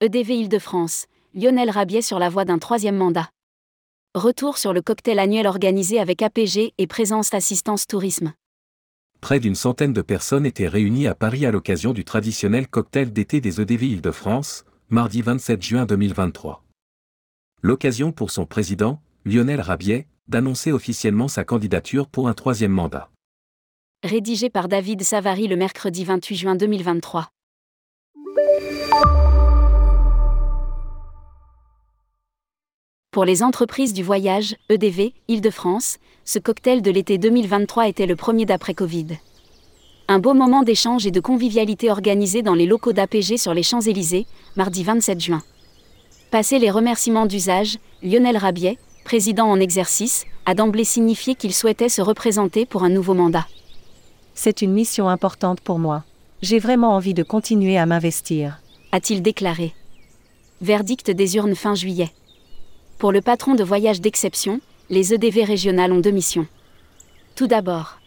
EDV Île-de-France, Lionel Rabiet sur la voie d'un troisième mandat. Retour sur le cocktail annuel organisé avec APG et Présence Assistance Tourisme. Près d'une centaine de personnes étaient réunies à Paris à l'occasion du traditionnel cocktail d'été des EDV Île-de-France, mardi 27 juin 2023. L'occasion pour son président, Lionel Rabiet, d'annoncer officiellement sa candidature pour un troisième mandat. Rédigé par David Savary le mercredi 28 juin 2023. Pour les entreprises du voyage, EDV, Île-de-France, ce cocktail de l'été 2023 était le premier d'après-Covid. Un beau moment d'échange et de convivialité organisé dans les locaux d'APG sur les Champs-Élysées, mardi 27 juin. Passé les remerciements d'usage, Lionel Rabiet, président en exercice, a d'emblée signifié qu'il souhaitait se représenter pour un nouveau mandat. C'est une mission importante pour moi. J'ai vraiment envie de continuer à m'investir, a-t-il déclaré. Verdict des urnes fin juillet. Pour le patron de voyage d'exception, les EDV régionales ont deux missions. Tout d'abord,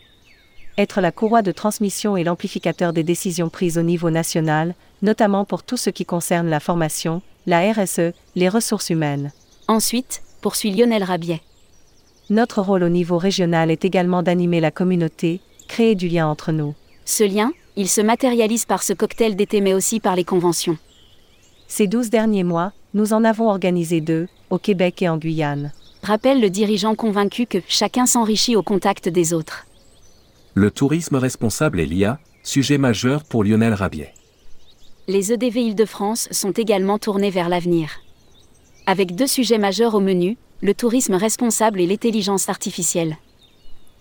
être la courroie de transmission et l'amplificateur des décisions prises au niveau national, notamment pour tout ce qui concerne la formation, la RSE, les ressources humaines. Ensuite, poursuit Lionel Rabiet. Notre rôle au niveau régional est également d'animer la communauté, créer du lien entre nous. Ce lien, il se matérialise par ce cocktail d'été mais aussi par les conventions. Ces douze derniers mois, nous en avons organisé deux, au Québec et en Guyane. Rappelle le dirigeant convaincu que chacun s'enrichit au contact des autres. Le tourisme responsable est l'IA, sujet majeur pour Lionel Rabiet. Les EDV Île-de-France sont également tournés vers l'avenir. Avec deux sujets majeurs au menu, le tourisme responsable et l'intelligence artificielle.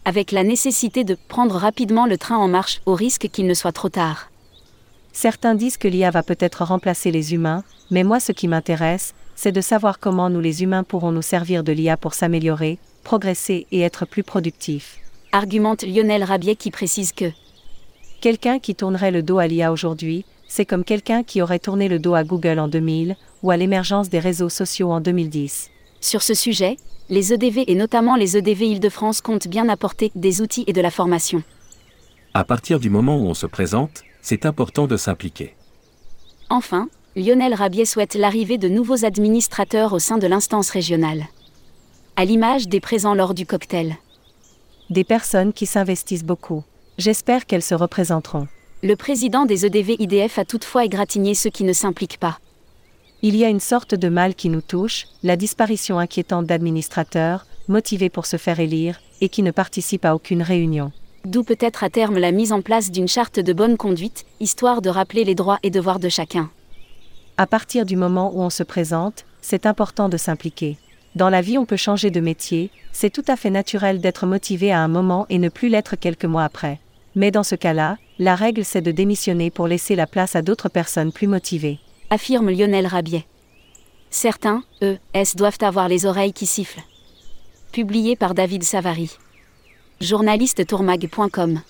Avec la nécessité de prendre rapidement le train en marche au risque qu'il ne soit trop tard. Certains disent que l'IA va peut-être remplacer les humains, mais moi ce qui m'intéresse, c'est de savoir comment nous les humains pourrons nous servir de l'IA pour s'améliorer, progresser et être plus productifs. Argumente Lionel Rabiet qui précise que Quelqu'un qui tournerait le dos à l'IA aujourd'hui, c'est comme quelqu'un qui aurait tourné le dos à Google en 2000 ou à l'émergence des réseaux sociaux en 2010. Sur ce sujet, les EDV et notamment les EDV Île-de-France comptent bien apporter des outils et de la formation. À partir du moment où on se présente, c'est important de s'impliquer. Enfin, Lionel Rabiet souhaite l'arrivée de nouveaux administrateurs au sein de l'instance régionale. À l'image des présents lors du cocktail. Des personnes qui s'investissent beaucoup. J'espère qu'elles se représenteront. Le président des EDV IDF a toutefois égratigné ceux qui ne s'impliquent pas. Il y a une sorte de mal qui nous touche, la disparition inquiétante d'administrateurs, motivés pour se faire élire, et qui ne participent à aucune réunion d'où peut-être à terme la mise en place d'une charte de bonne conduite, histoire de rappeler les droits et devoirs de chacun. À partir du moment où on se présente, c'est important de s'impliquer. Dans la vie, on peut changer de métier, c'est tout à fait naturel d'être motivé à un moment et ne plus l'être quelques mois après. Mais dans ce cas-là, la règle c'est de démissionner pour laisser la place à d'autres personnes plus motivées. Affirme Lionel Rabiet. Certains, eux, S doivent avoir les oreilles qui sifflent. Publié par David Savary journaliste tourmag.com